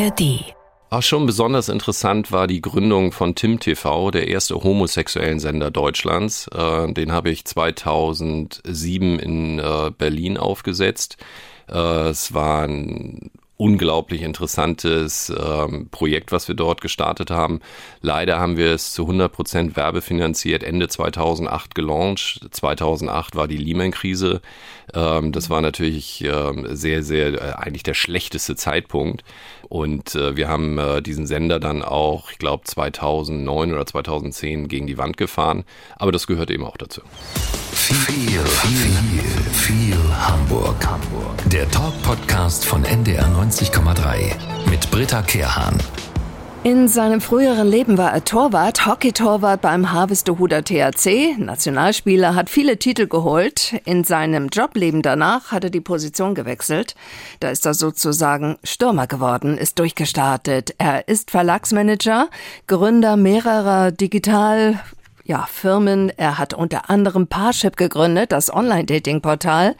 ARD. Auch schon besonders interessant war die Gründung von Tim TV, der erste homosexuellen Sender Deutschlands. Äh, den habe ich 2007 in äh, Berlin aufgesetzt. Äh, es war ein unglaublich interessantes ähm, Projekt, was wir dort gestartet haben. Leider haben wir es zu 100 Prozent werbefinanziert Ende 2008 gelauncht. 2008 war die Lehman-Krise. Ähm, das war natürlich ähm, sehr, sehr, eigentlich der schlechteste Zeitpunkt. Und äh, wir haben äh, diesen Sender dann auch, ich glaube, 2009 oder 2010 gegen die Wand gefahren. Aber das gehört eben auch dazu. Viel, viel, viel Hamburg. Hamburg. Der Talk-Podcast von NDR 90,3 mit Britta Kehrhahn. In seinem früheren Leben war er Torwart, Hockey-Torwart beim Harvestehuder THC, Nationalspieler, hat viele Titel geholt. In seinem Jobleben danach hat er die Position gewechselt. Da ist er sozusagen Stürmer geworden, ist durchgestartet. Er ist Verlagsmanager, Gründer mehrerer Digital- ja, Firmen. Er hat unter anderem Parship gegründet, das Online-Dating-Portal.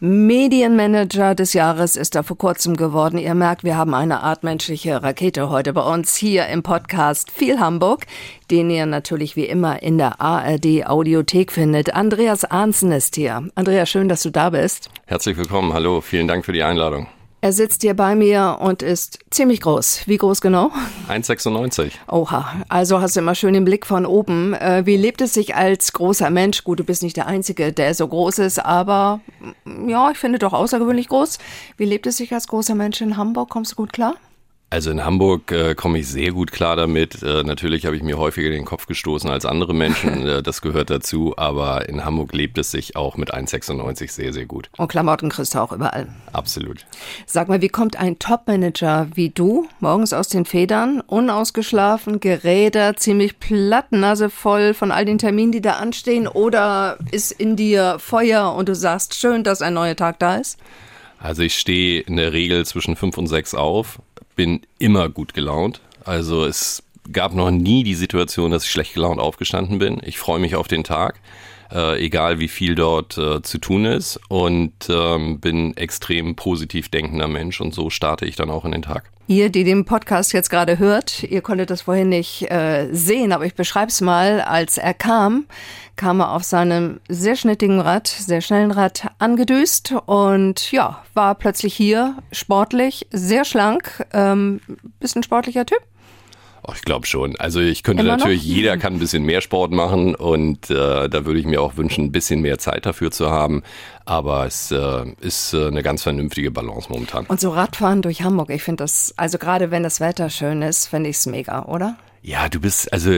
Medienmanager des Jahres ist er vor kurzem geworden. Ihr merkt, wir haben eine Art menschliche Rakete heute bei uns hier im Podcast Viel Hamburg, den ihr natürlich wie immer in der ARD Audiothek findet. Andreas Arnsen ist hier. Andreas, schön, dass du da bist. Herzlich willkommen. Hallo. Vielen Dank für die Einladung. Er sitzt hier bei mir und ist ziemlich groß. Wie groß genau? 1,96. Oha, also hast du immer schön den Blick von oben. Äh, wie lebt es sich als großer Mensch? Gut, du bist nicht der Einzige, der so groß ist, aber mm, ja, ich finde doch außergewöhnlich groß. Wie lebt es sich als großer Mensch in Hamburg? Kommst du gut klar? Also in Hamburg äh, komme ich sehr gut klar damit. Äh, natürlich habe ich mir häufiger den Kopf gestoßen als andere Menschen. äh, das gehört dazu. Aber in Hamburg lebt es sich auch mit 1,96 sehr, sehr gut. Und Klamotten kriegst du auch überall. Absolut. Sag mal, wie kommt ein Topmanager wie du morgens aus den Federn, unausgeschlafen, gerädert, ziemlich platt, Nase voll von all den Terminen, die da anstehen? Oder ist in dir Feuer und du sagst, schön, dass ein neuer Tag da ist? Also ich stehe in der Regel zwischen fünf und sechs auf, bin immer gut gelaunt. Also es gab noch nie die Situation, dass ich schlecht gelaunt aufgestanden bin. Ich freue mich auf den Tag, äh, egal wie viel dort äh, zu tun ist und ähm, bin extrem positiv denkender Mensch und so starte ich dann auch in den Tag. Ihr, die den Podcast jetzt gerade hört, ihr konntet das vorhin nicht äh, sehen, aber ich beschreibe es mal. Als er kam, kam er auf seinem sehr schnittigen Rad, sehr schnellen Rad angedüst und ja, war plötzlich hier, sportlich, sehr schlank, ähm, bisschen sportlicher Typ. Oh, ich glaube schon. Also ich könnte Immer noch? natürlich, jeder kann ein bisschen mehr Sport machen und äh, da würde ich mir auch wünschen, ein bisschen mehr Zeit dafür zu haben. Aber es äh, ist äh, eine ganz vernünftige Balance momentan. Und so Radfahren durch Hamburg, ich finde das, also gerade wenn das Wetter schön ist, finde ich es mega, oder? Ja, du bist, also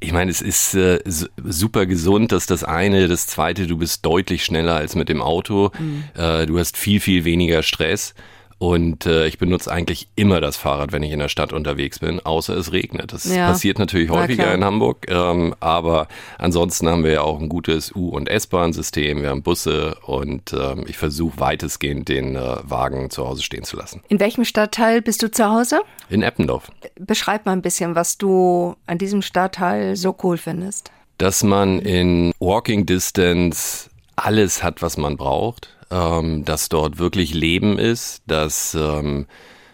ich meine, es ist äh, su- super gesund, dass das eine, das zweite, du bist deutlich schneller als mit dem Auto. Äh, du hast viel, viel weniger Stress. Und äh, ich benutze eigentlich immer das Fahrrad, wenn ich in der Stadt unterwegs bin, außer es regnet. Das Ja. passiert natürlich Na häufiger klar. in Hamburg, ähm, aber ansonsten haben wir ja auch ein gutes U- und S-Bahn-System, wir haben Busse und ähm, ich versuche weitestgehend den äh, Wagen zu Hause stehen zu lassen. In welchem Stadtteil bist du zu Hause? In Eppendorf. Beschreib mal ein bisschen, was du an diesem Stadtteil so cool findest. dass man in Walking Distance alles hat, was man braucht, ähm, dass dort wirklich Leben ist, dass ähm,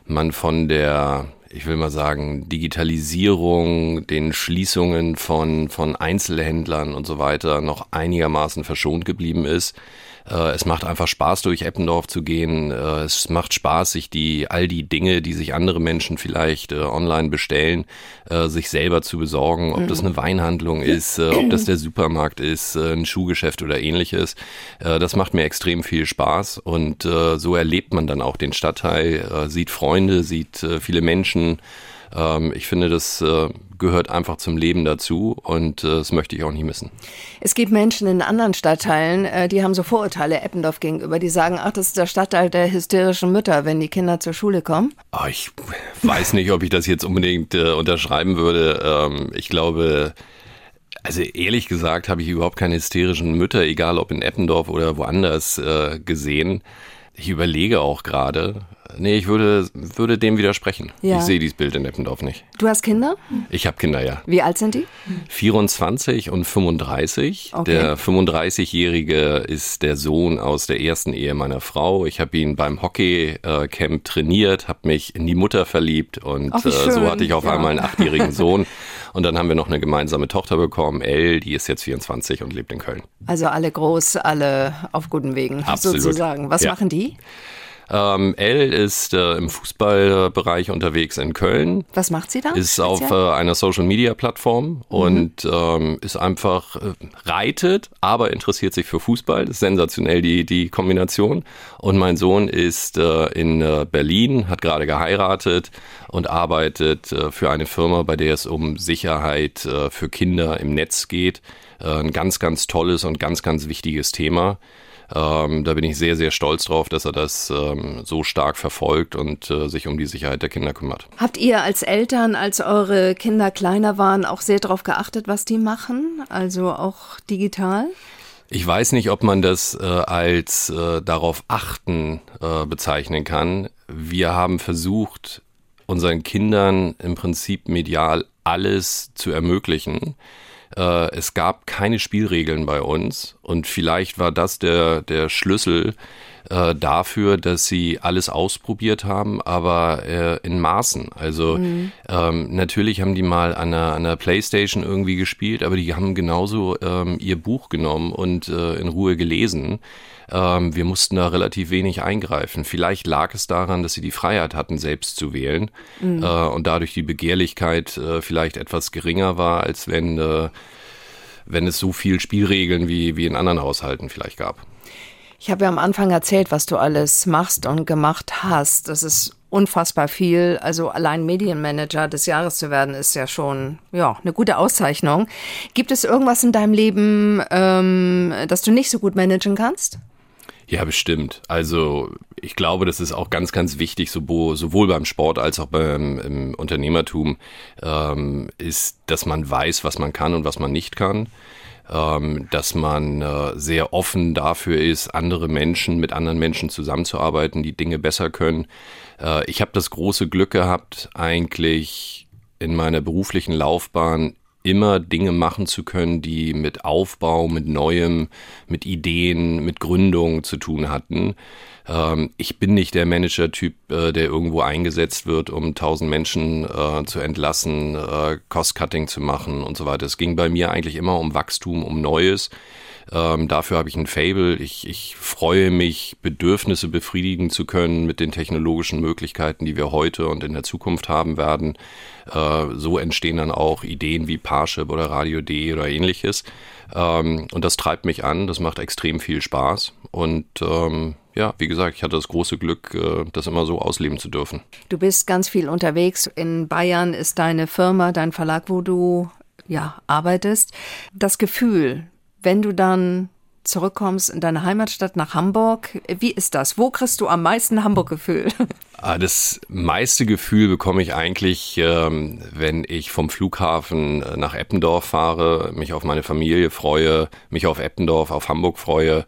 man von der, ich will mal sagen, Digitalisierung, den Schließungen von, von Einzelhändlern und so weiter noch einigermaßen verschont geblieben ist. Äh, es macht einfach Spaß, durch Eppendorf zu gehen. Äh, es macht Spaß, sich die, all die Dinge, die sich andere Menschen vielleicht äh, online bestellen, sich selber zu besorgen. Ob das eine Weinhandlung ist, ob das der Supermarkt ist, ein Schuhgeschäft oder ähnliches. Äh, das macht mir extrem viel Spaß und so erlebt man dann auch den Stadtteil, sieht Freunde, sieht viele Menschen. Ähm, ich finde, das gehört einfach zum Leben dazu und äh, das möchte ich auch nie missen. Es gibt Menschen in anderen Stadtteilen, äh, die haben so Vorurteile Eppendorf gegenüber. Die sagen, ach, das ist der Stadtteil der hysterischen Mütter, wenn die Kinder zur Schule kommen. Oh, ich weiß nicht, ob ich das jetzt unbedingt äh, unterschreiben würde. Ähm, ich glaube, also ehrlich gesagt habe ich überhaupt keine hysterischen Mütter, egal ob in Eppendorf oder woanders, äh, gesehen. Ich überlege auch gerade, Nee, ich würde, würde dem widersprechen. Ja. Ich sehe dieses Bild in Eppendorf nicht. Du hast Kinder? Ich habe Kinder, ja. Wie alt sind die? 24 und 35. Okay. Der 35-Jährige ist der Sohn aus der ersten Ehe meiner Frau. Ich habe ihn beim Hockeycamp trainiert, habe mich in die Mutter verliebt und Ach, äh, so hatte ich auf Ja. einmal einen achtjährigen Sohn. Und dann haben wir noch eine gemeinsame Tochter bekommen, Elle, die ist jetzt 24 und lebt in Köln. Also alle groß, alle auf guten Wegen Absolut. sozusagen. Was Ja. machen die? Ähm, Elle ist äh, im Fußballbereich unterwegs in Köln. Was macht sie da? ist auf speziell? äh, einer Social Media Plattform und ähm, ist einfach äh, reitet, aber interessiert sich für Fußball. Das ist sensationell die die Kombination. Und mein Sohn ist äh, in äh, Berlin, hat gerade geheiratet und arbeitet äh, für eine Firma, bei der es um Sicherheit äh, für Kinder im Netz geht. Ein ganz ganz tolles und ganz ganz wichtiges Thema. Ähm, da bin ich sehr, sehr stolz drauf, dass er das ähm, so stark verfolgt und äh, sich um die Sicherheit der Kinder kümmert. Habt ihr als Eltern, als eure Kinder kleiner waren, auch sehr darauf geachtet, was die machen? Also auch digital? Ich weiß nicht, ob man das äh, als äh, darauf achten äh, bezeichnen kann. Wir haben versucht, unseren Kindern im Prinzip medial alles zu ermöglichen. Äh, es gab keine Spielregeln bei uns und vielleicht war das der, der Schlüssel äh, dafür, dass sie alles ausprobiert haben, aber äh, in Maßen. Also ähm, natürlich haben die mal an einer, an einer Playstation irgendwie gespielt, aber die haben genauso ähm, ihr Buch genommen und äh, in Ruhe gelesen. Ähm, wir mussten da relativ wenig eingreifen. Vielleicht lag es daran, dass sie die Freiheit hatten, selbst zu wählen äh, und dadurch die Begehrlichkeit äh, vielleicht etwas geringer war, als wenn, äh, wenn es so viel Spielregeln wie, wie in anderen Haushalten vielleicht gab. Ich habe ja am Anfang erzählt, was du alles machst und gemacht hast. Das ist unfassbar viel. Also allein Medienmanager des Jahres zu werden, ist ja schon ja eine gute Auszeichnung. Gibt es irgendwas in deinem Leben, ähm, das du nicht so gut managen kannst? Ja, bestimmt. Also ich glaube, das ist auch ganz, ganz wichtig, sowohl, beim Sport als auch beim im Unternehmertum, ähm, ist, dass man weiß, was man kann und was man nicht kann. Ähm, dass man äh, sehr offen dafür ist, andere Menschen mit anderen Menschen zusammenzuarbeiten, die Dinge besser können. Äh, ich habe das große Glück gehabt, eigentlich in meiner beruflichen Laufbahn immer Dinge machen zu können, die mit Aufbau, mit Neuem, mit Ideen, mit Gründung zu tun hatten. Ähm, ich bin nicht der Manager-Typ, äh, der irgendwo eingesetzt wird, um tausend Menschen äh, zu entlassen, äh, Cost-Cutting zu machen und so weiter. Es ging bei mir eigentlich immer um Wachstum, um Neues. Ähm, dafür habe ich ein Fable. Ich, ich freue mich, Bedürfnisse befriedigen zu können mit den technologischen Möglichkeiten, die wir heute und in der Zukunft haben werden. Äh, so entstehen dann auch Ideen wie Parship oder Radio D oder ähnliches. Ähm, und das treibt mich an. Das macht extrem viel Spaß. Und ähm, ja, wie gesagt, ich hatte das große Glück, äh, das immer so ausleben zu dürfen. Du bist ganz viel unterwegs. In Bayern ist deine Firma, dein Verlag, wo du ja arbeitest. Das Gefühl, wenn du dann zurückkommst in deine Heimatstadt nach Hamburg, wie ist das? Wo kriegst du am meisten Hamburg-Gefühl? Ah, Das meiste Gefühl bekomme ich eigentlich, ähm, wenn ich vom Flughafen äh, nach Eppendorf fahre, mich auf meine Familie freue, mich auf Eppendorf, auf Hamburg freue.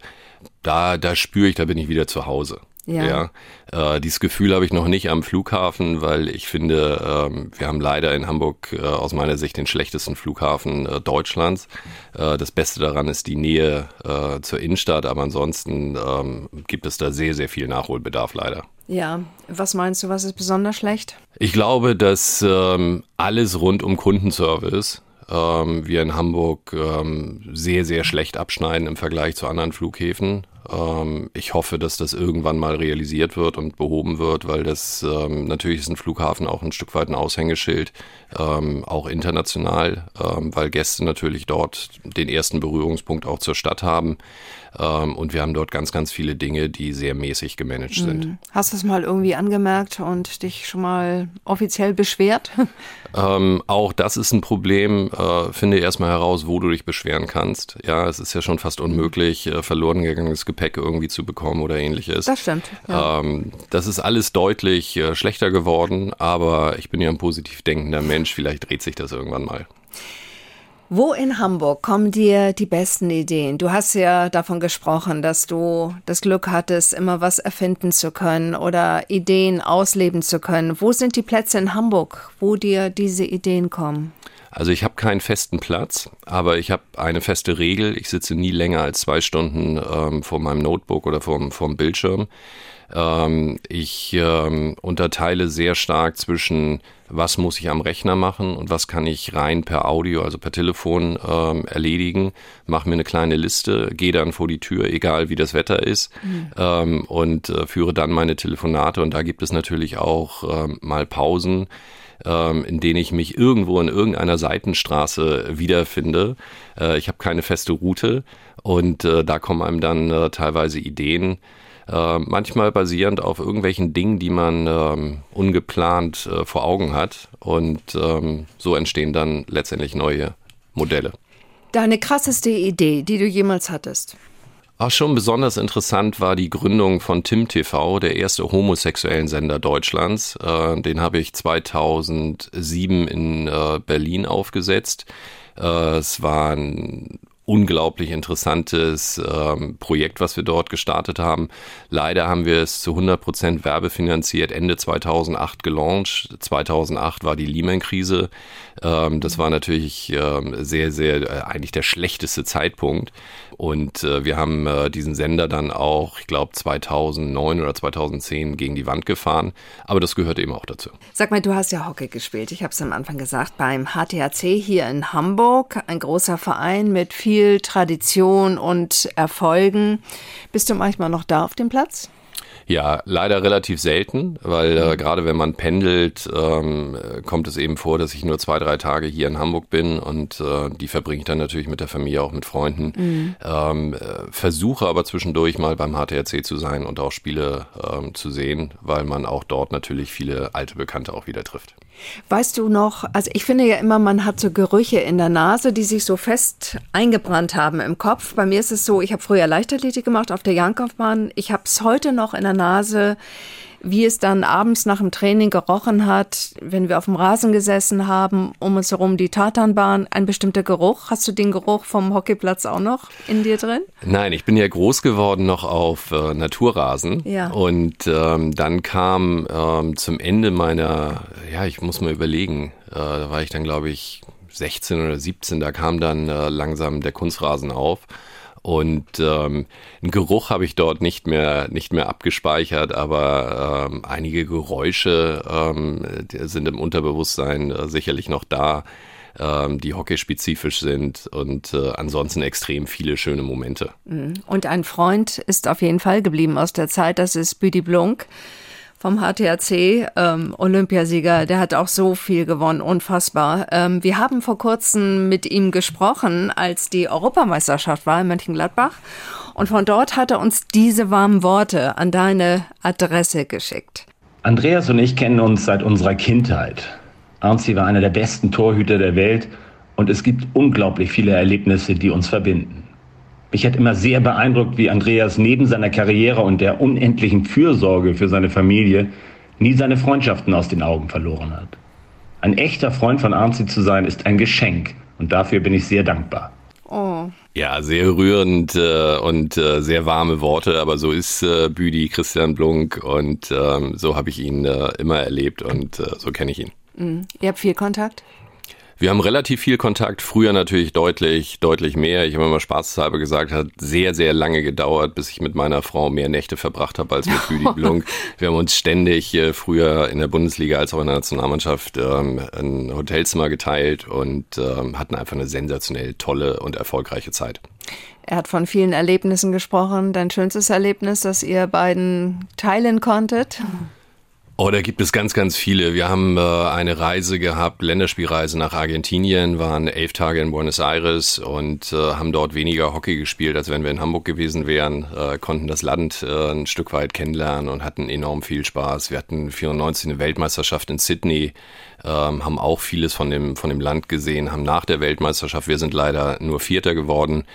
Da, da spüre ich, da bin ich wieder zu Hause. Ja. Äh, dieses Gefühl habe ich noch nicht am Flughafen, weil ich finde, ähm, wir haben leider in Hamburg äh, aus meiner Sicht den schlechtesten Flughafen äh, Deutschlands. Äh, das Beste daran ist die Nähe äh, zur Innenstadt, aber ansonsten ähm, gibt es da sehr, sehr viel Nachholbedarf leider. Ja, was meinst du, was ist besonders schlecht? Ich glaube, dass ähm, alles rund um Kundenservice ähm, wir in Hamburg ähm, sehr, sehr schlecht abschneiden im Vergleich zu anderen Flughäfen. Ähm, ich hoffe, dass das irgendwann mal realisiert wird und behoben wird, weil das ähm, natürlich ist ein Flughafen auch ein Stück weit ein Aushängeschild, ähm, auch international, ähm, weil Gäste natürlich dort den ersten Berührungspunkt auch zur Stadt haben. Ähm, und wir haben dort ganz, ganz viele Dinge, die sehr mäßig gemanagt sind. Hast du es mal irgendwie angemerkt und dich schon mal offiziell beschwert? Ähm, auch das ist ein Problem. Äh, finde erstmal heraus, wo du dich beschweren kannst. Ja, es ist ja schon fast unmöglich, äh, verloren gegangenes Gepäck irgendwie zu bekommen oder ähnliches. Das stimmt. Ja. Ähm, das ist alles deutlich äh, schlechter geworden, aber ich bin ja ein positiv denkender Mensch. Vielleicht dreht sich das irgendwann mal. Wo in Hamburg kommen dir die besten Ideen? Du hast ja davon gesprochen, dass du das Glück hattest, immer was erfinden zu können oder Ideen ausleben zu können. Wo sind die Plätze in Hamburg, wo dir diese Ideen kommen? Also ich habe keinen festen Platz, aber ich habe eine feste Regel. Ich sitze nie länger als zwei Stunden ähm, vor meinem Notebook oder vor, vor dem Bildschirm. Ähm, ich ähm, unterteile sehr stark zwischen, was muss ich am Rechner machen und was kann ich rein per Audio, also per Telefon ähm, erledigen. Mache mir eine kleine Liste, gehe dann vor die Tür, egal wie das Wetter ist, mhm. ähm, und äh, führe dann meine Telefonate. Und da gibt es natürlich auch ähm, mal Pausen ähm, in denen ich mich irgendwo in irgendeiner Seitenstraße wiederfinde. Äh, ich habe keine feste Route und äh, da kommen einem dann äh, teilweise Ideen, äh, manchmal basierend auf irgendwelchen Dingen, die man ähm, ungeplant äh, vor Augen hat. Und ähm, so entstehen dann letztendlich neue Modelle. Deine krasseste Idee, die du jemals hattest? Auch schon besonders interessant war die Gründung von Tim TV, der erste homosexuellen Sender Deutschlands. Äh, den habe ich 2007 in äh, Berlin aufgesetzt. Äh, es war ein unglaublich interessantes ähm, Projekt, was wir dort gestartet haben. Leider haben wir es zu 100 Prozent werbefinanziert Ende 2008 gelauncht. 2008 war die Lehman-Krise. Ähm, das war natürlich ähm, sehr, sehr, äh, eigentlich der schlechteste Zeitpunkt. Und äh, wir haben äh, diesen Sender dann auch, ich glaube, 2009 oder 2010 gegen die Wand gefahren. Aber das gehört eben auch dazu. Sag mal, du hast ja Hockey gespielt. Ich habe es am Anfang gesagt, beim HTHC hier in Hamburg. Ein großer Verein mit viel Tradition und Erfolgen. Bist du manchmal noch da auf dem Platz? Ja, leider relativ selten, weil äh, gerade wenn man pendelt, ähm, kommt es eben vor, dass ich nur zwei, drei Tage hier in Hamburg bin und äh, die verbringe ich dann natürlich mit der Familie, auch mit Freunden. Mhm. Ähm, äh, versuche aber zwischendurch mal beim HTRC zu sein und auch Spiele ähm, zu sehen, weil man auch dort natürlich viele alte Bekannte auch wieder trifft. Weißt du noch, also ich finde ja immer, man hat so Gerüche in der Nase, die sich so fest eingebrannt haben im Kopf. Bei mir ist es so, ich habe früher Leichtathletik gemacht auf der Jankow-Bahn. Ich habe es heute noch in der Nase wie es dann abends nach dem Training gerochen hat, wenn wir auf dem Rasen gesessen haben, um uns herum die Tatanbahn, ein bestimmter Geruch. Hast du den Geruch vom Hockeyplatz auch noch in dir drin? Nein, ich bin ja groß geworden noch auf äh, Naturrasen. Ja. Und ähm, dann kam ähm, zum Ende meiner, ja, ich muss mal überlegen, äh, da war ich dann, glaube ich, 16 oder 17, da kam dann äh, langsam der Kunstrasen auf. Und ähm, einen Geruch habe ich dort nicht mehr, nicht mehr abgespeichert, aber ähm, einige Geräusche ähm, sind im Unterbewusstsein äh, sicherlich noch da, ähm, die hockeyspezifisch sind und äh, ansonsten extrem viele schöne Momente. Mhm. Und ein Freund ist auf jeden Fall geblieben aus der Zeit, das ist Büdi Blunk vom HTRC, ähm, Olympiasieger, der hat auch so viel gewonnen, unfassbar. Ähm, wir haben vor kurzem mit ihm gesprochen, als die Europameisterschaft war in Mönchengladbach. Und von dort hat er uns diese warmen Worte an deine Adresse geschickt. Andreas und ich kennen uns seit unserer Kindheit. Arnzi war einer der besten Torhüter der Welt und es gibt unglaublich viele Erlebnisse, die uns verbinden. Mich hat immer sehr beeindruckt, wie Andreas neben seiner Karriere und der unendlichen Fürsorge für seine Familie nie seine Freundschaften aus den Augen verloren hat. Ein echter Freund von Arnzi zu sein, ist ein Geschenk und dafür bin ich sehr dankbar. Oh. Ja, sehr rührend äh, und äh, sehr warme Worte, aber so ist äh, Büdi Christian Blunk und ähm, so habe ich ihn äh, immer erlebt und äh, so kenne ich ihn. Mhm. Ihr habt viel Kontakt? Wir haben relativ viel Kontakt, früher natürlich deutlich, deutlich mehr. Ich habe immer spaßhalber gesagt, hat sehr, sehr lange gedauert, bis ich mit meiner Frau mehr Nächte verbracht habe als mit Rüdi Blunk. Wir haben uns ständig äh, früher in der Bundesliga als auch in der Nationalmannschaft ähm, ein Hotelzimmer geteilt und ähm, hatten einfach eine sensationell tolle und erfolgreiche Zeit. Er hat von vielen Erlebnissen gesprochen. Dein schönstes Erlebnis, das ihr beiden teilen konntet? Oh, da gibt es ganz, ganz viele. Wir haben äh, eine Reise gehabt, Länderspielreise nach Argentinien, waren elf Tage in Buenos Aires und äh, haben dort weniger Hockey gespielt, als wenn wir in Hamburg gewesen wären, äh, konnten das Land äh, ein Stück weit kennenlernen und hatten enorm viel Spaß. Wir hatten 94 eine Weltmeisterschaft in Sydney, ähm, haben auch vieles von dem, von dem Land gesehen, haben nach der Weltmeisterschaft, wir sind leider nur Vierter geworden,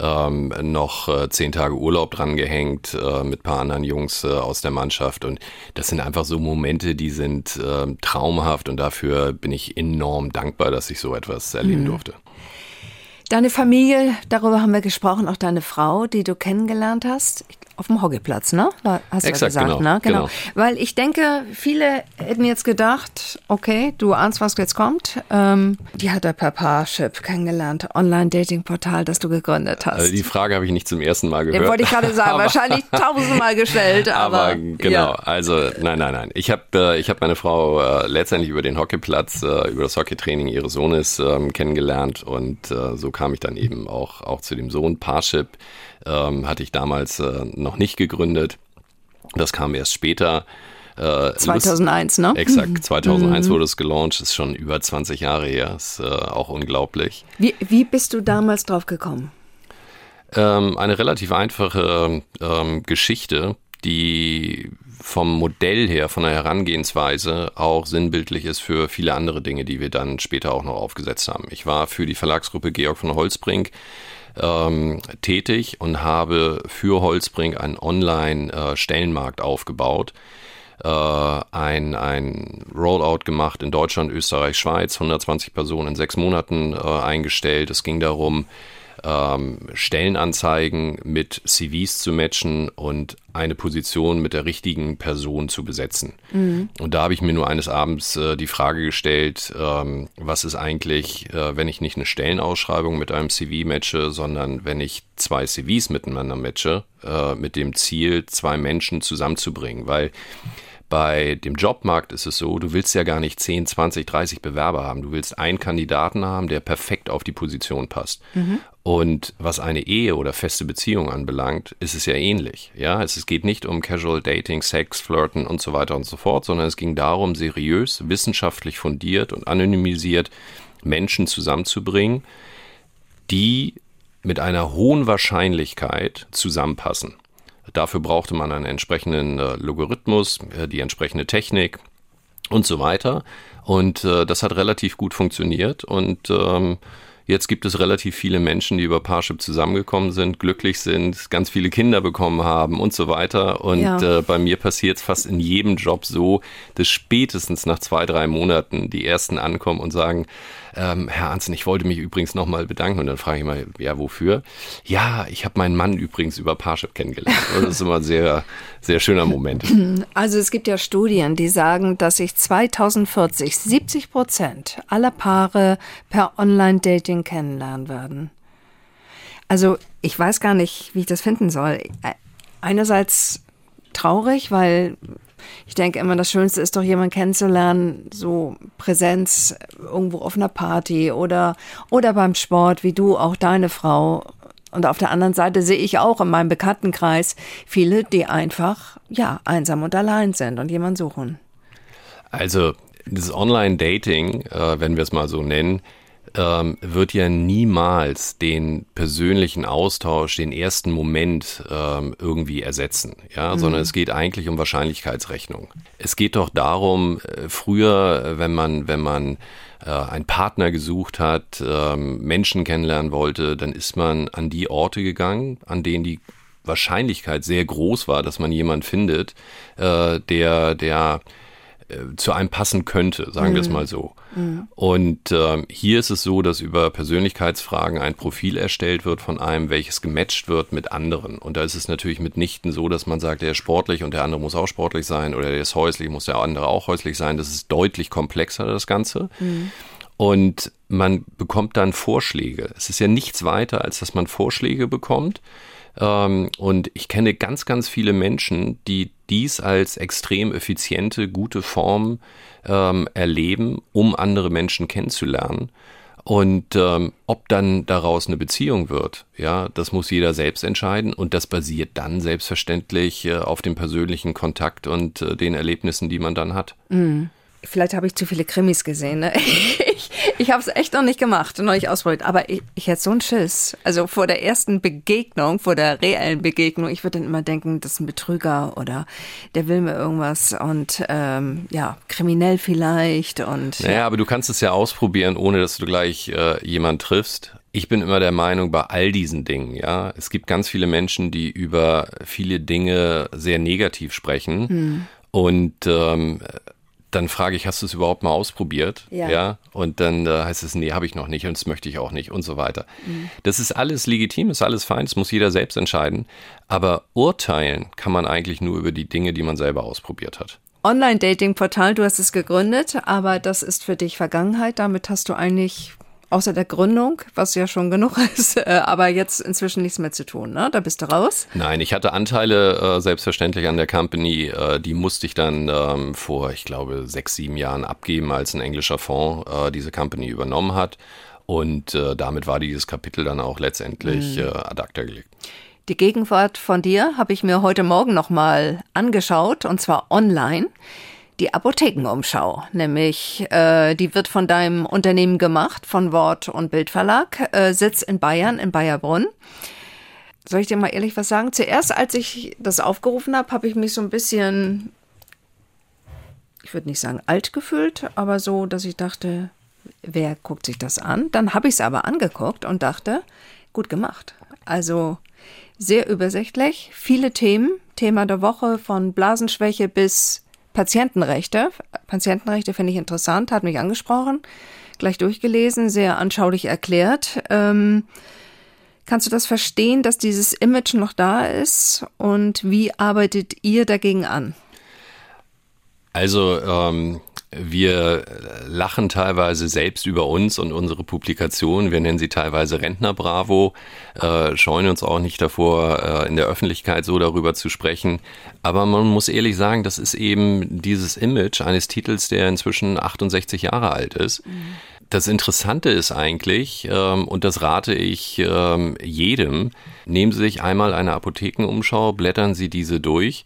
ähm, noch äh, zehn Tage Urlaub dran gehängt äh, mit paar anderen Jungs äh, aus der Mannschaft. Und das sind einfach so Momente, die sind äh, traumhaft und dafür bin ich enorm dankbar, dass ich so etwas erleben mhm. durfte. Deine Familie, darüber haben wir gesprochen, auch deine Frau, die du kennengelernt hast. Ich auf dem Hockeyplatz, ne? Hast du Exakt, gesagt, genau, ne? Genau. genau. Weil ich denke, viele hätten jetzt gedacht, okay, du ahnst, was jetzt kommt. Ähm, die hat er per Parship kennengelernt, Online-Dating-Portal, das du gegründet hast. Also die Frage habe ich nicht zum ersten Mal gehört. Ja, wollte ich gerade sagen, Aber- wahrscheinlich tausendmal gestellt, aber, Aber genau, ja. also nein, nein, nein. Ich habe äh, ich hab meine Frau äh, letztendlich über den Hockeyplatz, äh, über das Hockeytraining ihres Sohnes ähm, kennengelernt und äh, so kam ich dann eben auch, auch zu dem Sohn. Parship ähm, hatte ich damals äh, noch nicht gegründet. Das kam erst später. Äh, 2001, ne? Exakt, 2001 wurde es gelauncht, ist schon über 20 Jahre her, ist äh, auch unglaublich. Wie, wie bist du damals drauf gekommen? Ähm, eine relativ einfache ähm, Geschichte, die vom Modell her, von der Herangehensweise auch sinnbildlich ist für viele andere Dinge, die wir dann später auch noch aufgesetzt haben. Ich war für die Verlagsgruppe Georg von Holzbrink ähm, tätig und habe für Holzbrink einen Online-Stellenmarkt aufgebaut äh, ein, ein Rollout gemacht in Deutschland, Österreich, Schweiz, 120 Personen in sechs Monaten äh, eingestellt. Es ging darum, ähm, Stellenanzeigen mit CVs zu matchen und eine Position mit der richtigen Person zu besetzen. Und da habe ich mir nur eines Abends äh, die Frage gestellt, ähm, was ist eigentlich, äh, wenn ich nicht eine Stellenausschreibung mit einem CV matche, sondern wenn ich zwei CVs miteinander matche, äh, mit dem Ziel, zwei Menschen zusammenzubringen, weil bei dem Jobmarkt ist es so, du willst ja gar nicht 10, 20, 30 Bewerber haben. Du willst einen Kandidaten haben, der perfekt auf die Position passt. Und was eine Ehe oder feste Beziehung anbelangt, ist es ja ähnlich. Ja, es, es geht nicht um Casual Dating, Sex, Flirten und so weiter und so fort, sondern es ging darum, seriös, wissenschaftlich fundiert und anonymisiert Menschen zusammenzubringen, die mit einer hohen Wahrscheinlichkeit zusammenpassen. Dafür brauchte man einen entsprechenden äh, Logarithmus, äh, die entsprechende Technik und so weiter. Und äh, das hat relativ gut funktioniert. Und ähm, jetzt gibt es relativ viele Menschen, die über Parship zusammengekommen sind, glücklich sind, ganz viele Kinder bekommen haben und so weiter. Und Ja. äh, bei mir passiert es fast in jedem Job so, dass spätestens nach zwei, drei Monaten die ersten ankommen und sagen, ähm, Herr Arnzen, ich wollte mich übrigens nochmal bedanken. Und dann frage ich mal, ja, wofür? Ja, ich habe meinen Mann übrigens über Parship kennengelernt. Und das ist immer ein sehr, sehr schöner Moment. Also es gibt ja Studien, die sagen, dass sich 2040 70 Prozent aller Paare per Online-Dating kennenlernen werden. Also ich weiß gar nicht, wie ich das finden soll. Einerseits traurig, weil ich denke immer, das Schönste ist doch jemanden kennenzulernen, so Präsenz irgendwo auf einer Party oder, oder beim Sport, wie du, auch deine Frau. Und auf der anderen Seite sehe ich auch in meinem Bekanntenkreis viele, die einfach, ja, einsam und allein sind und jemanden suchen. Also das Online-Dating, äh, wenn wir es mal so nennen, ähm, wird ja niemals den persönlichen Austausch, den ersten Moment ähm, irgendwie ersetzen, ja, sondern es geht eigentlich um Wahrscheinlichkeitsrechnung. Es geht doch darum, äh, früher, äh, wenn man, wenn man äh, einen Partner gesucht hat, ähm, Menschen kennenlernen wollte, dann ist man an die Orte gegangen, an denen die Wahrscheinlichkeit sehr groß war, dass man jemand findet, äh, der, der äh, zu einem passen könnte, sagen wir es mal so. Und ähm, hier ist es so, dass über Persönlichkeitsfragen ein Profil erstellt wird von einem, welches gematcht wird mit anderen. Und da ist es natürlich mitnichten so, dass man sagt, der ist sportlich und der andere muss auch sportlich sein oder der ist häuslich, muss der andere auch häuslich sein. Das ist deutlich komplexer, das Ganze. Und man bekommt dann Vorschläge. Es ist ja nichts weiter, als dass man Vorschläge bekommt. Ähm, und ich kenne ganz, ganz viele Menschen, die dies als extrem effiziente, gute Form ähm, erleben, um andere Menschen kennenzulernen. Und ähm, ob dann daraus eine Beziehung wird, ja, das muss jeder selbst entscheiden und das basiert dann selbstverständlich äh, auf dem persönlichen Kontakt und äh, den Erlebnissen, die man dann hat. Vielleicht habe ich zu viele Krimis gesehen. Ne? Ich, ich habe es echt noch nicht gemacht, noch nicht ausprobiert. Aber ich, ich hätte so einen Schiss. Also vor der ersten Begegnung, vor der reellen Begegnung, ich würde dann immer denken, das ist ein Betrüger oder der will mir irgendwas und ähm, ja, kriminell vielleicht und Naja, aber du kannst es ja ausprobieren, ohne dass du gleich äh, jemand triffst. Ich bin immer der Meinung, bei all diesen Dingen, ja, es gibt ganz viele Menschen, die über viele Dinge sehr negativ sprechen. Und ähm, dann frage ich, hast du es überhaupt mal ausprobiert? Ja. ja? Und dann äh, heißt es, nee, habe ich noch nicht und das möchte ich auch nicht und so weiter. Mhm. Das ist alles legitim, ist alles fein, das muss jeder selbst entscheiden. Aber urteilen kann man eigentlich nur über die Dinge, die man selber ausprobiert hat. Online-Dating-Portal, du hast es gegründet, aber das ist für dich Vergangenheit. Damit hast du eigentlich außer der Gründung, was ja schon genug ist, äh, aber jetzt inzwischen nichts mehr zu tun, ne? Da bist du raus? Nein, ich hatte Anteile äh, selbstverständlich an der Company, äh, die musste ich dann ähm, vor, ich glaube, sechs, sieben Jahren abgeben, als ein englischer Fonds äh, diese Company übernommen hat. Und äh, damit war dieses Kapitel dann auch letztendlich mhm. ad acta gelegt. Die Gegenwart von dir habe ich mir heute Morgen nochmal angeschaut, und zwar online die Apothekenumschau, nämlich äh, die wird von deinem Unternehmen gemacht, von Wort- und Bildverlag, äh, Sitz in Bayern, in Bayerbrunn. Soll ich dir mal ehrlich was sagen? Zuerst, als ich das aufgerufen habe, habe ich mich so ein bisschen, ich würde nicht sagen alt gefühlt, aber so, dass ich dachte, wer guckt sich das an? Dann habe ich es aber angeguckt und dachte, gut gemacht. Also sehr übersichtlich, viele Themen, Thema der Woche von Blasenschwäche bis Patientenrechte. Patientenrechte finde ich interessant, hat mich angesprochen, gleich durchgelesen, sehr anschaulich erklärt. Ähm, kannst du das verstehen, dass dieses Image noch da ist und wie arbeitet ihr dagegen an? Also ähm, wir lachen teilweise selbst über uns und unsere Publikation. Wir nennen sie teilweise Rentner Bravo, äh, scheuen uns auch nicht davor, äh, in der Öffentlichkeit so darüber zu sprechen. Aber man muss ehrlich sagen, das ist eben dieses Image eines Titels, der inzwischen 68 Jahre alt ist. Mhm. Das Interessante ist eigentlich, ähm, und das rate ich ähm, jedem, nehmen Sie sich einmal eine Apothekenumschau, blättern Sie diese durch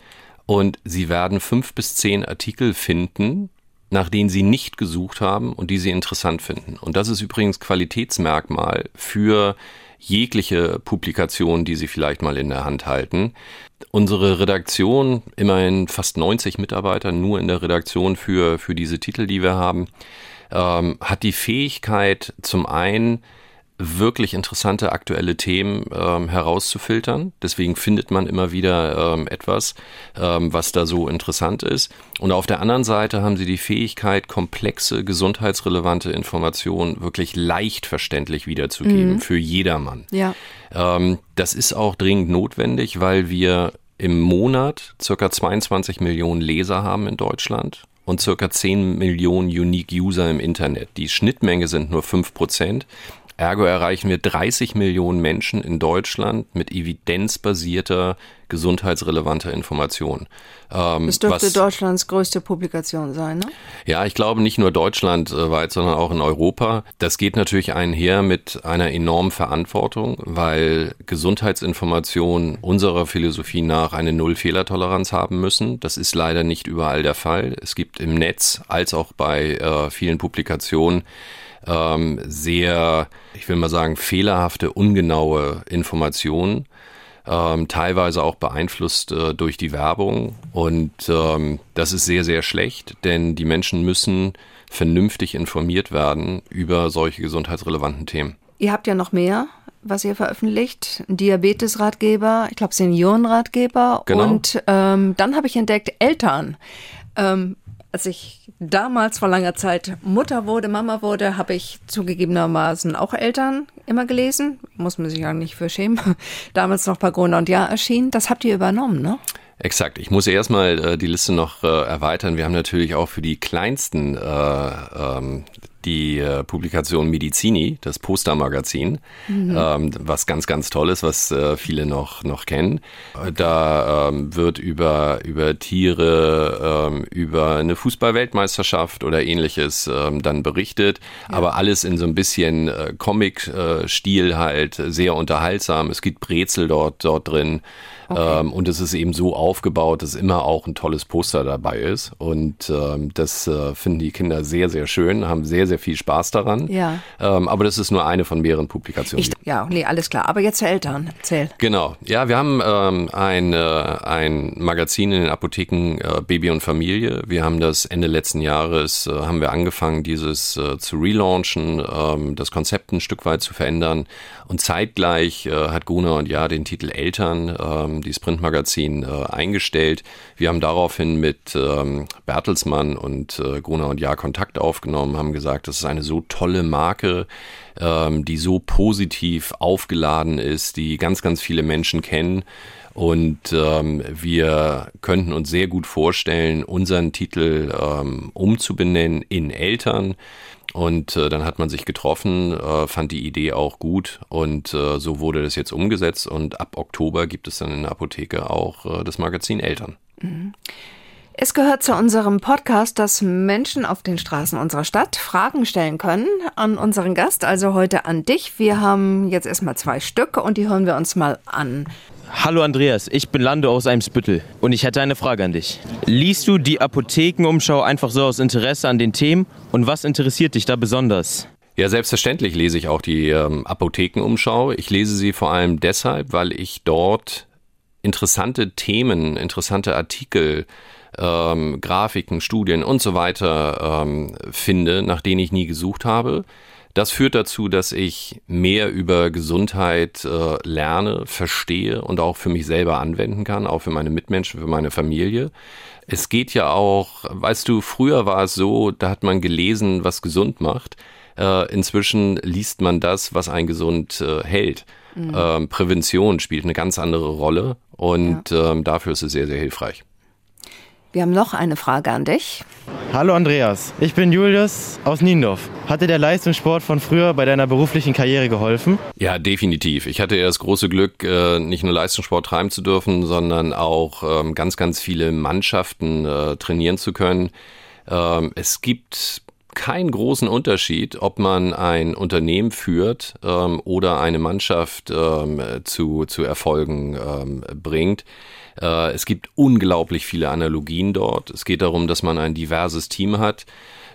und Sie werden fünf bis zehn Artikel finden, nach denen sie nicht gesucht haben und die sie interessant finden. Und das ist übrigens Qualitätsmerkmal für jegliche Publikation, die Sie vielleicht mal in der Hand halten. Unsere Redaktion, immerhin fast 90 Mitarbeiter nur in der Redaktion für, für diese Titel, die wir haben, ähm, hat die Fähigkeit, zum einen wirklich interessante aktuelle Themen ähm, herauszufiltern. Deswegen findet man immer wieder ähm, etwas, ähm, was da so interessant ist. Und auf der anderen Seite haben sie die Fähigkeit, komplexe, gesundheitsrelevante Informationen wirklich leicht verständlich wiederzugeben mhm. für jedermann. Ja. Ähm, das ist auch dringend notwendig, weil wir im Monat circa 22 Millionen Leser haben in Deutschland und circa 10 Millionen Unique User im Internet. Die Schnittmenge sind nur 5 Prozent. Ergo erreichen wir 30 Millionen Menschen in Deutschland mit evidenzbasierter, gesundheitsrelevanter Information. Ähm, das dürfte was, Deutschlands größte Publikation sein, ne? Ja, ich glaube nicht nur deutschlandweit, sondern auch in Europa. Das geht natürlich einher mit einer enormen Verantwortung, weil Gesundheitsinformationen unserer Philosophie nach eine Null-Fehlertoleranz haben müssen. Das ist leider nicht überall der Fall. Es gibt im Netz als auch bei äh, vielen Publikationen ähm, sehr, ich will mal sagen, fehlerhafte, ungenaue Informationen, ähm, teilweise auch beeinflusst äh, durch die Werbung. Und ähm, das ist sehr, sehr schlecht, denn die Menschen müssen vernünftig informiert werden über solche gesundheitsrelevanten Themen. Ihr habt ja noch mehr was ihr veröffentlicht, Diabetesratgeber, ich glaube Seniorenratgeber genau. und ähm, dann habe ich entdeckt Eltern. Ähm, als ich damals vor langer Zeit Mutter wurde, Mama wurde, habe ich zugegebenermaßen auch Eltern immer gelesen. Muss man sich ja nicht für schämen. Damals noch bei Gruner und Jahr erschienen. Das habt ihr übernommen, ne? Exakt. Ich muss erstmal äh, die Liste noch äh, erweitern. Wir haben natürlich auch für die kleinsten äh, ähm, die äh, Publikation Medizini, das Postermagazin, mhm. ähm, was ganz, ganz toll ist, was äh, viele noch, noch kennen. Da ähm, wird über, über Tiere, ähm, über eine Fußballweltmeisterschaft oder ähnliches ähm, dann berichtet, ja. aber alles in so ein bisschen äh, Comic-Stil halt, sehr unterhaltsam. Es gibt Brezel dort, dort drin. Okay. Ähm, und es ist eben so aufgebaut, dass immer auch ein tolles Poster dabei ist. Und ähm, das äh, finden die Kinder sehr, sehr schön, haben sehr, sehr viel Spaß daran. Ja. Ähm, aber das ist nur eine von mehreren Publikationen. Ich, ja, nee, alles klar. Aber jetzt zu Eltern. Erzähl. Genau. Ja, wir haben ähm, ein, äh, ein Magazin in den Apotheken äh, Baby und Familie. Wir haben das Ende letzten Jahres, äh, haben wir angefangen, dieses äh, zu relaunchen, ähm, das Konzept ein Stück weit zu verändern. Und zeitgleich äh, hat Guna und Ja den Titel Eltern, ähm, dieses Printmagazin, äh, eingestellt. Wir haben daraufhin mit ähm, Bertelsmann und äh, Gruner und Jahr Kontakt aufgenommen, haben gesagt, das ist eine so tolle Marke, ähm, die so positiv aufgeladen ist, die ganz, ganz viele Menschen kennen. Und ähm, wir könnten uns sehr gut vorstellen, unseren Titel ähm, umzubenennen in Eltern. Und äh, dann hat man sich getroffen, äh, fand die Idee auch gut und äh, so wurde das jetzt umgesetzt. Und ab Oktober gibt es dann in der Apotheke auch äh, das Magazin Eltern. Mhm. Es gehört zu unserem Podcast, dass Menschen auf den Straßen unserer Stadt Fragen stellen können an unseren Gast, also heute an dich. Wir haben jetzt erstmal zwei Stück und die hören wir uns mal an. Hallo Andreas, ich bin Lando aus Eimsbüttel und ich hätte eine Frage an dich. Liest du die Apothekenumschau einfach so aus Interesse an den Themen und was interessiert dich da besonders? Ja, selbstverständlich lese ich auch die ähm, Apothekenumschau. Ich lese sie vor allem deshalb, weil ich dort interessante Themen, interessante Artikel ähm, Grafiken, Studien und so weiter ähm, finde, nach denen ich nie gesucht habe. Das führt dazu, dass ich mehr über Gesundheit äh, lerne, verstehe und auch für mich selber anwenden kann, auch für meine Mitmenschen, für meine Familie. Es geht ja auch, weißt du, früher war es so, da hat man gelesen, was gesund macht. Äh, inzwischen liest man das, was einen gesund äh, hält. Mhm. Ähm, Prävention spielt eine ganz andere Rolle und ja. ähm, dafür ist es sehr, sehr hilfreich. Wir haben noch eine Frage an dich. Hallo Andreas, ich bin Julius aus Niendorf. Hatte der Leistungssport von früher bei deiner beruflichen Karriere geholfen? Ja, definitiv. Ich hatte ja das große Glück, äh, nicht nur Leistungssport treiben zu dürfen, sondern auch ähm, ganz, ganz viele Mannschaften äh, trainieren zu können. Ähm, es gibt keinen großen Unterschied, ob man ein Unternehmen führt ähm, oder eine Mannschaft zu, zu Erfolgen bringt. Äh, es gibt unglaublich viele Analogien dort. Es geht darum, dass man ein diverses Team hat.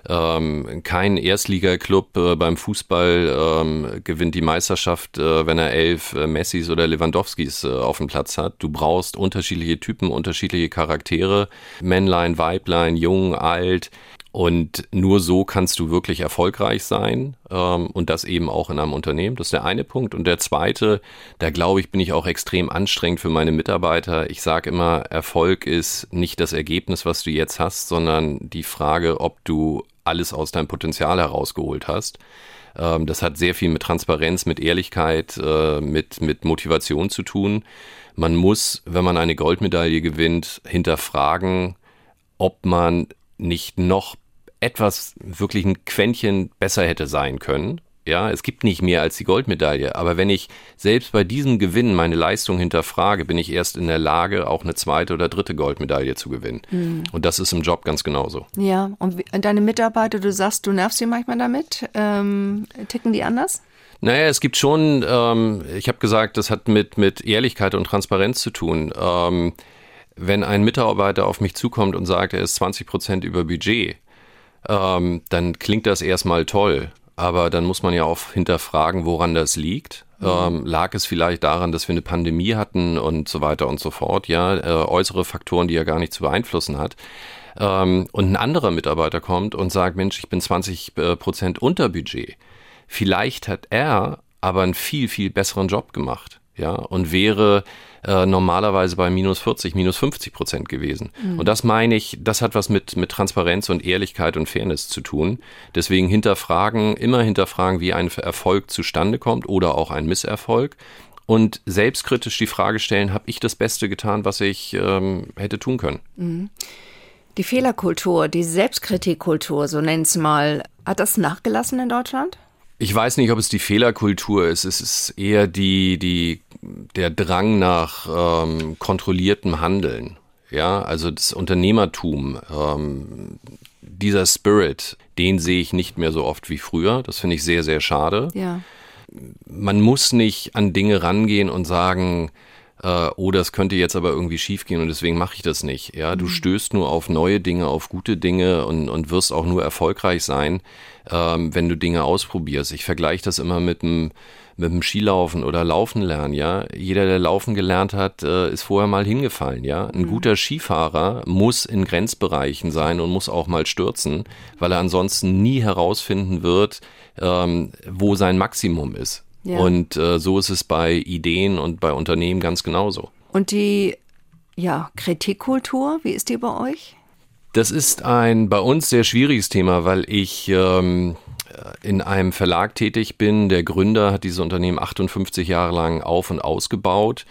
Ähm, kein Erstligaklub äh, beim Fußball ähm, gewinnt die Meisterschaft, äh, wenn er elf äh, Messis oder Lewandowskis äh, auf dem Platz hat. Du brauchst unterschiedliche Typen, unterschiedliche Charaktere, Männlein, Weiblein, jung, alt. Und nur so kannst du wirklich erfolgreich sein ähm, und das eben auch in einem Unternehmen. Das ist der eine Punkt. Und der zweite, da glaube ich, bin ich auch extrem anstrengend für meine Mitarbeiter. Ich sage immer, Erfolg ist nicht das Ergebnis, was du jetzt hast, sondern die Frage, ob du alles aus deinem Potenzial herausgeholt hast. Ähm, das hat sehr viel mit Transparenz, mit Ehrlichkeit, äh, mit, mit Motivation zu tun. Man muss, wenn man eine Goldmedaille gewinnt, hinterfragen, ob man nicht noch etwas wirklich ein Quäntchen besser hätte sein können. Ja, es gibt nicht mehr als die Goldmedaille. Aber wenn ich selbst bei diesem Gewinn meine Leistung hinterfrage, bin ich erst in der Lage, auch eine zweite oder dritte Goldmedaille zu gewinnen. Mhm. Und das ist im Job ganz genauso. Ja, und deine Mitarbeiter, du sagst, du nervst sie manchmal damit. Ähm, ticken die anders? Naja, es gibt schon, ähm, ich habe gesagt, das hat mit, mit Ehrlichkeit und Transparenz zu tun. Ähm, wenn ein Mitarbeiter auf mich zukommt und sagt, er ist 20 Prozent über Budget, ähm, dann klingt das erstmal toll. Aber dann muss man ja auch hinterfragen, woran das liegt. Mhm. Ähm, lag es vielleicht daran, dass wir eine Pandemie hatten und so weiter und so fort, ja, äh, äußere Faktoren, die er gar nicht zu beeinflussen hat. Ähm, und ein anderer Mitarbeiter kommt und sagt, Mensch, ich bin 20 äh, Prozent unter Budget. Vielleicht hat er aber einen viel, viel besseren Job gemacht, ja, und wäre äh, normalerweise bei minus 40, minus 50 Prozent gewesen. Mhm. Und das meine ich, das hat was mit, mit Transparenz und Ehrlichkeit und Fairness zu tun. Deswegen hinterfragen, immer hinterfragen, wie ein Erfolg zustande kommt oder auch ein Misserfolg. Und selbstkritisch die Frage stellen, habe ich das Beste getan, was ich ähm, hätte tun können? Mhm. Die Fehlerkultur, die Selbstkritikkultur, so nennt es mal, hat das nachgelassen in Deutschland? Ich weiß nicht, ob es die Fehlerkultur ist. Es ist eher die, die, der Drang nach ähm, kontrolliertem Handeln. Ja, also das Unternehmertum, ähm, dieser Spirit, den sehe ich nicht mehr so oft wie früher. Das finde ich sehr, sehr schade. Ja. Man muss nicht an Dinge rangehen und sagen, äh, oder es könnte jetzt aber irgendwie schiefgehen und deswegen mache ich das nicht. Ja, du mhm. stößt nur auf neue Dinge, auf gute Dinge und, und wirst auch nur erfolgreich sein, ähm, wenn du Dinge ausprobierst. Ich vergleiche das immer mit einem mit dem Skilaufen oder Laufen lernen, ja. Jeder, der Laufen gelernt hat, äh, ist vorher mal hingefallen, ja. Ein mhm. guter Skifahrer muss in Grenzbereichen sein und muss auch mal stürzen, weil er ansonsten nie herausfinden wird, ähm, wo sein Maximum ist. Ja. Und äh, so ist es bei Ideen und bei Unternehmen ganz genauso. Und die ja, Kritikkultur, wie ist die bei euch? Das ist ein bei uns sehr schwieriges Thema, weil ich ähm, in einem Verlag tätig bin. Der Gründer hat dieses Unternehmen 58 Jahre lang auf und ausgebaut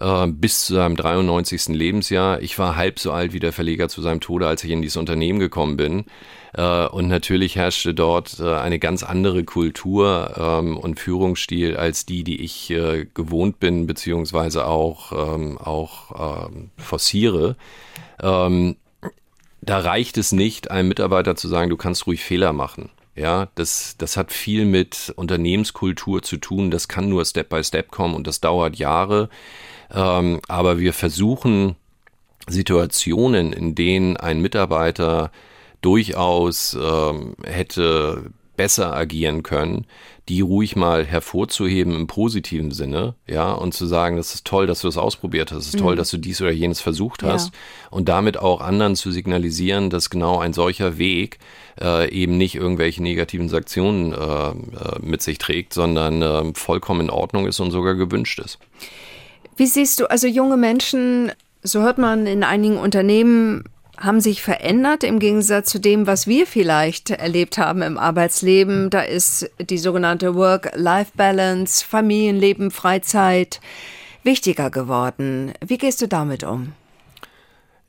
äh, bis zu seinem 93. Lebensjahr. Ich war halb so alt wie der Verleger zu seinem Tode, als ich in dieses Unternehmen gekommen bin. Äh, und natürlich herrschte dort äh, eine ganz andere Kultur ähm, und Führungsstil als die, die ich gewohnt bin, beziehungsweise auch, ähm, auch ähm, forciere. Da reicht es nicht, einem Mitarbeiter zu sagen, du kannst ruhig Fehler machen. Ja, das, das hat viel mit Unternehmenskultur zu tun. Das kann nur Step by Step kommen und das dauert Jahre. Ähm, aber wir versuchen Situationen, in denen ein Mitarbeiter durchaus ähm, hätte besser agieren können, die ruhig mal hervorzuheben im positiven Sinne, ja, und zu sagen, das ist toll, dass du das ausprobiert hast, es ist mhm. toll, dass du dies oder jenes versucht hast ja. und damit auch anderen zu signalisieren, dass genau ein solcher Weg äh, eben nicht irgendwelche negativen Sanktionen äh, äh mit sich trägt, sondern äh, vollkommen in Ordnung ist und sogar gewünscht ist. Wie siehst du, also junge Menschen, so hört man in einigen Unternehmen, haben sich verändert im Gegensatz zu dem, was wir vielleicht erlebt haben im Arbeitsleben. Da ist die sogenannte Work-Life-Balance, Familienleben, Freizeit wichtiger geworden. Wie gehst du damit um?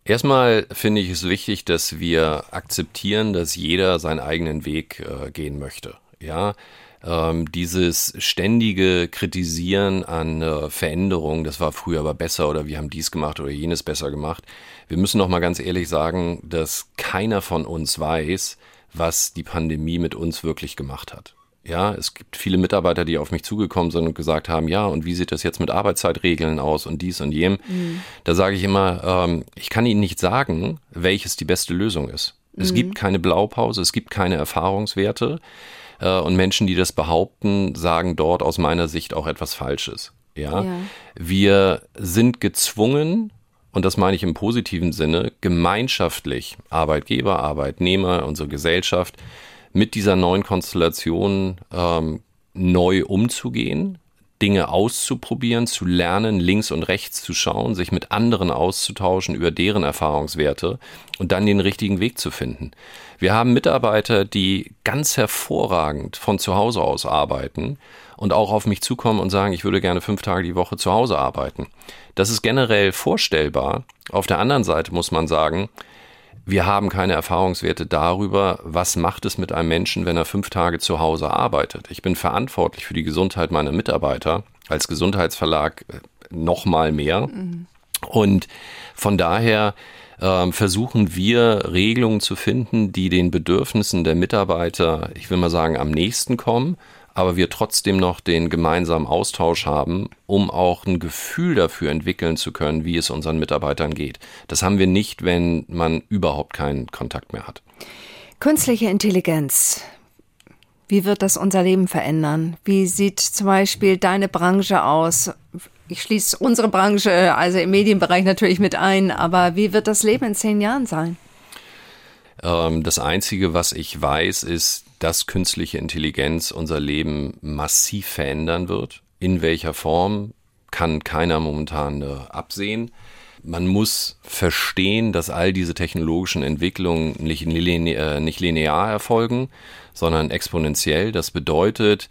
Erstmal finde ich es wichtig, dass wir akzeptieren, dass jeder seinen eigenen Weg äh, gehen möchte. Ja, ähm, dieses ständige Kritisieren an äh, Veränderungen, das war früher aber besser oder wir haben dies gemacht oder jenes besser gemacht. Wir müssen noch mal ganz ehrlich sagen, dass keiner von uns weiß, was die Pandemie mit uns wirklich gemacht hat. Ja, es gibt viele Mitarbeiter, die auf mich zugekommen sind und gesagt haben, ja, und wie sieht das jetzt mit Arbeitszeitregeln aus und dies und jem? Mhm. Da sage ich immer, ähm, ich kann Ihnen nicht sagen, welches die beste Lösung ist. Es mhm. gibt keine Blaupause, es gibt keine Erfahrungswerte. Äh, und Menschen, die das behaupten, sagen dort aus meiner Sicht auch etwas Falsches. Ja? ja. Wir sind gezwungen, und das meine ich im positiven Sinne, gemeinschaftlich, Arbeitgeber, Arbeitnehmer, unsere Gesellschaft, mit dieser neuen Konstellation ähm, neu umzugehen, Dinge auszuprobieren, zu lernen, links und rechts zu schauen, sich mit anderen auszutauschen über deren Erfahrungswerte und dann den richtigen Weg zu finden. Wir haben Mitarbeiter, die ganz hervorragend von zu Hause aus arbeiten und auch auf mich zukommen und sagen, ich würde gerne fünf Tage die Woche zu Hause arbeiten. Das ist generell vorstellbar. Auf der anderen Seite muss man sagen, wir haben keine Erfahrungswerte darüber, was macht es mit einem Menschen, wenn er fünf Tage zu Hause arbeitet. Ich bin verantwortlich für die Gesundheit meiner Mitarbeiter, als Gesundheitsverlag äh, noch mal mehr. Mhm. Und von daher äh, versuchen wir Regelungen zu finden, die den Bedürfnissen der Mitarbeiter, ich will mal sagen, am nächsten kommen aber wir trotzdem noch den gemeinsamen Austausch haben, um auch ein Gefühl dafür entwickeln zu können, wie es unseren Mitarbeitern geht. Das haben wir nicht, wenn man überhaupt keinen Kontakt mehr hat. Künstliche Intelligenz. Wie wird das unser Leben verändern? Wie sieht zum Beispiel deine Branche aus? Ich schließe unsere Branche, also im Medienbereich natürlich mit ein, aber wie wird das Leben in zehn Jahren sein? Ähm, das Einzige, was ich weiß, ist, dass künstliche Intelligenz unser Leben massiv verändern wird. In welcher Form kann keiner momentan absehen. Man muss verstehen, dass all diese technologischen Entwicklungen nicht, linear, äh, nicht linear erfolgen, sondern exponentiell. Das bedeutet,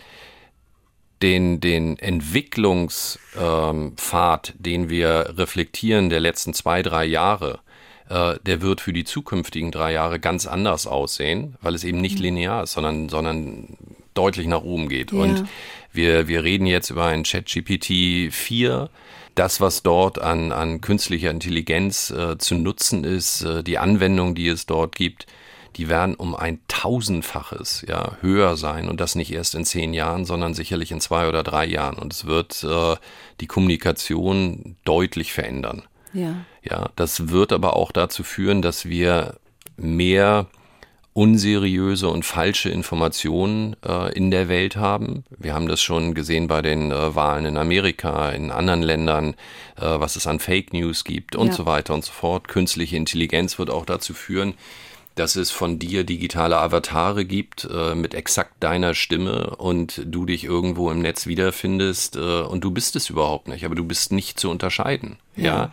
den, den Entwicklungspfad, ähm, den wir reflektieren der letzten zwei, drei Jahre, äh, der wird für die zukünftigen drei Jahre ganz anders aussehen, weil es eben nicht mhm. linear ist, sondern, sondern deutlich nach oben geht. Ja. Und wir, wir reden jetzt über ein ChatGPT 4. Das, was dort an, an künstlicher Intelligenz äh, zu nutzen ist, äh, die Anwendung, die es dort gibt, die werden um ein tausendfaches ja, höher sein und das nicht erst in zehn Jahren, sondern sicherlich in zwei oder drei Jahren. Und es wird äh, die Kommunikation deutlich verändern. Ja. Ja, das wird aber auch dazu führen, dass wir mehr unseriöse und falsche Informationen äh, in der Welt haben. Wir haben das schon gesehen bei den äh, Wahlen in Amerika, in anderen Ländern, äh, was es an Fake News gibt und Ja. so weiter und so fort. Künstliche Intelligenz wird auch dazu führen, dass es von dir digitale Avatare gibt äh, mit exakt deiner Stimme und du dich irgendwo im Netz wiederfindest äh, und du bist es überhaupt nicht, aber du bist nicht zu unterscheiden. Ja. Ähm,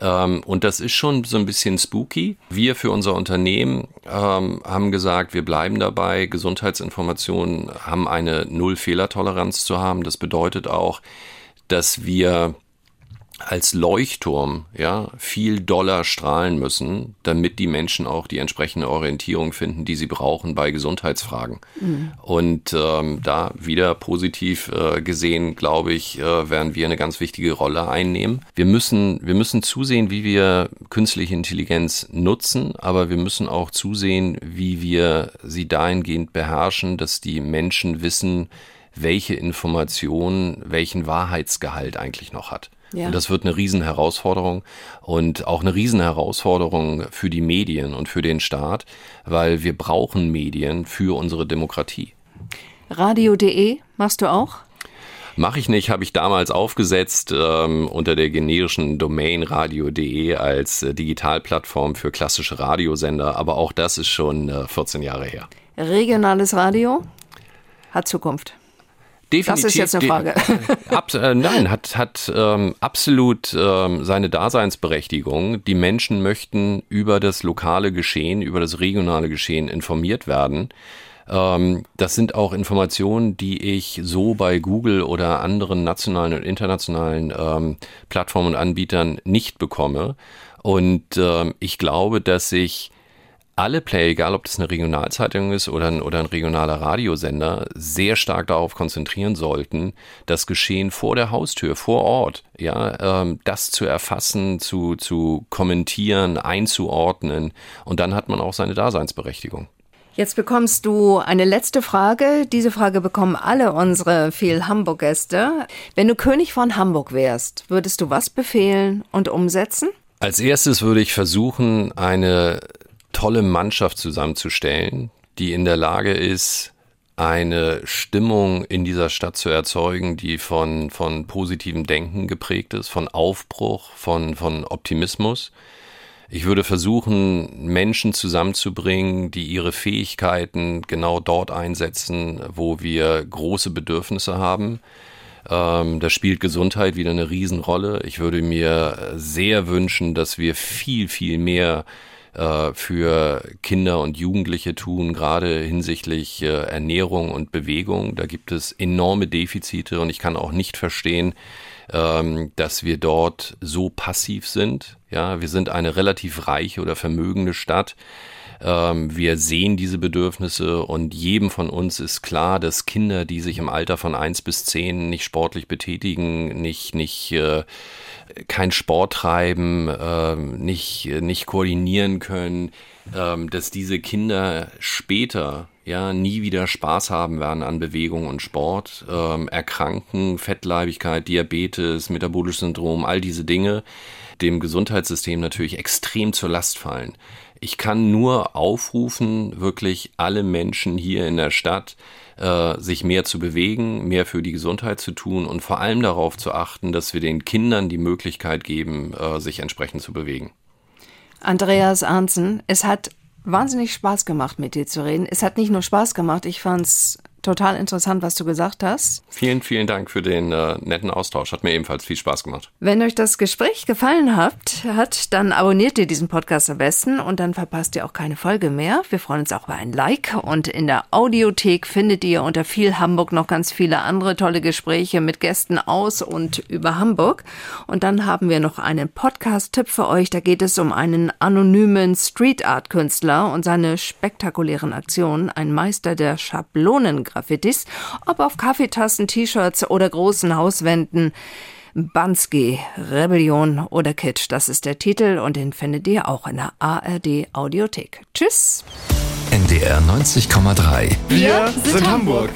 und das ist schon so ein bisschen spooky. Wir für unser Unternehmen ähm, haben gesagt, wir bleiben dabei. Gesundheitsinformationen haben eine Null-Fehlertoleranz zu haben. Das bedeutet auch, dass wir als Leuchtturm ja viel doller strahlen müssen, damit die Menschen auch die entsprechende Orientierung finden, die sie brauchen bei Gesundheitsfragen. Und ähm, da wieder positiv äh, gesehen, glaube ich, äh, werden wir eine ganz wichtige Rolle einnehmen. Wir müssen, wir müssen zusehen, wie wir künstliche Intelligenz nutzen, aber wir müssen auch zusehen, wie wir sie dahingehend beherrschen, dass die Menschen wissen, welche Information welchen Wahrheitsgehalt eigentlich noch hat. Ja. Und das wird eine Riesenherausforderung und auch eine Riesenherausforderung für die Medien und für den Staat, weil wir brauchen Medien für unsere Demokratie. Radio.de machst du auch? Mache ich nicht, habe ich damals aufgesetzt ähm, unter der generischen Domain radio.de als äh, Digitalplattform für klassische Radiosender, aber auch das ist schon äh, 14 Jahre her. Regionales Radio hat Zukunft. Das ist jetzt eine Frage. Abs äh, nein, hat, hat ähm, absolut ähm, seine Daseinsberechtigung. Die Menschen möchten über das lokale Geschehen, über das regionale Geschehen informiert werden. Ähm, das sind auch Informationen, die ich so bei Google oder anderen nationalen und internationalen ähm, Plattformen und Anbietern nicht bekomme. Und ähm, ich glaube, dass ich alle Player, egal ob das eine Regionalzeitung ist oder ein, oder ein regionaler Radiosender, sehr stark darauf konzentrieren sollten, das Geschehen vor der Haustür, vor Ort, ja, ähm, das zu erfassen, zu, zu kommentieren, einzuordnen und dann hat man auch seine Daseinsberechtigung. Jetzt bekommst du eine letzte Frage. Diese Frage bekommen alle unsere viel Hamburg-Gäste. Wenn du König von Hamburg wärst, würdest du was befehlen und umsetzen? Als erstes würde ich versuchen, eine tolle Mannschaft zusammenzustellen, die in der Lage ist, eine Stimmung in dieser Stadt zu erzeugen, die von, von positivem Denken geprägt ist, von Aufbruch, von, von Optimismus. Ich würde versuchen, Menschen zusammenzubringen, die ihre Fähigkeiten genau dort einsetzen, wo wir große Bedürfnisse haben. Ähm, da spielt Gesundheit wieder eine Riesenrolle. Ich würde mir sehr wünschen, dass wir viel, viel mehr äh, für Kinder und Jugendliche tun, gerade hinsichtlich äh, Ernährung und Bewegung. Da gibt es enorme Defizite und ich kann auch nicht verstehen, ähm, dass wir dort so passiv sind. Ja, wir sind eine relativ reiche oder vermögende Stadt. Ähm, wir sehen diese Bedürfnisse und jedem von uns ist klar, dass Kinder, die sich im Alter von eins bis zehn nicht sportlich betätigen, nicht, nicht, äh, kein Sport treiben, ähm, nicht, nicht koordinieren können, ähm, dass diese Kinder später ja nie wieder Spaß haben werden an Bewegung und Sport, ähm, erkranken, Fettleibigkeit, Diabetes, metabolisches Syndrom, all diese Dinge dem Gesundheitssystem natürlich extrem zur Last fallen. Ich kann nur aufrufen, wirklich alle Menschen hier in der Stadt äh, sich mehr zu bewegen, mehr für die Gesundheit zu tun und vor allem darauf zu achten, dass wir den Kindern die Möglichkeit geben, äh, sich entsprechend zu bewegen. Andreas Arnzen, es hat wahnsinnig Spaß gemacht, mit dir zu reden. Es hat nicht nur Spaß gemacht, ich fand's total interessant, was du gesagt hast. Vielen, vielen Dank für den äh, netten Austausch. Hat mir ebenfalls viel Spaß gemacht. Wenn euch das Gespräch gefallen habt, hat, dann abonniert ihr diesen Podcast am besten und dann verpasst ihr auch keine Folge mehr. Wir freuen uns auch über ein Like und in der Audiothek findet ihr unter viel Hamburg noch ganz viele andere tolle Gespräche mit Gästen aus und über Hamburg. Und dann haben wir noch einen Podcast-Tipp für euch. Da geht es um einen anonymen Street Art Künstler und seine spektakulären Aktionen. Ein Meister der Schablonen Graffitis, ob auf Kaffeetassen, T-Shirts oder großen Hauswänden. Bansky, Rebellion oder Kitsch, das ist der Titel und den findet ihr auch in der ARD Audiothek. Tschüss! NDR 90,3. Wir sind Hamburg.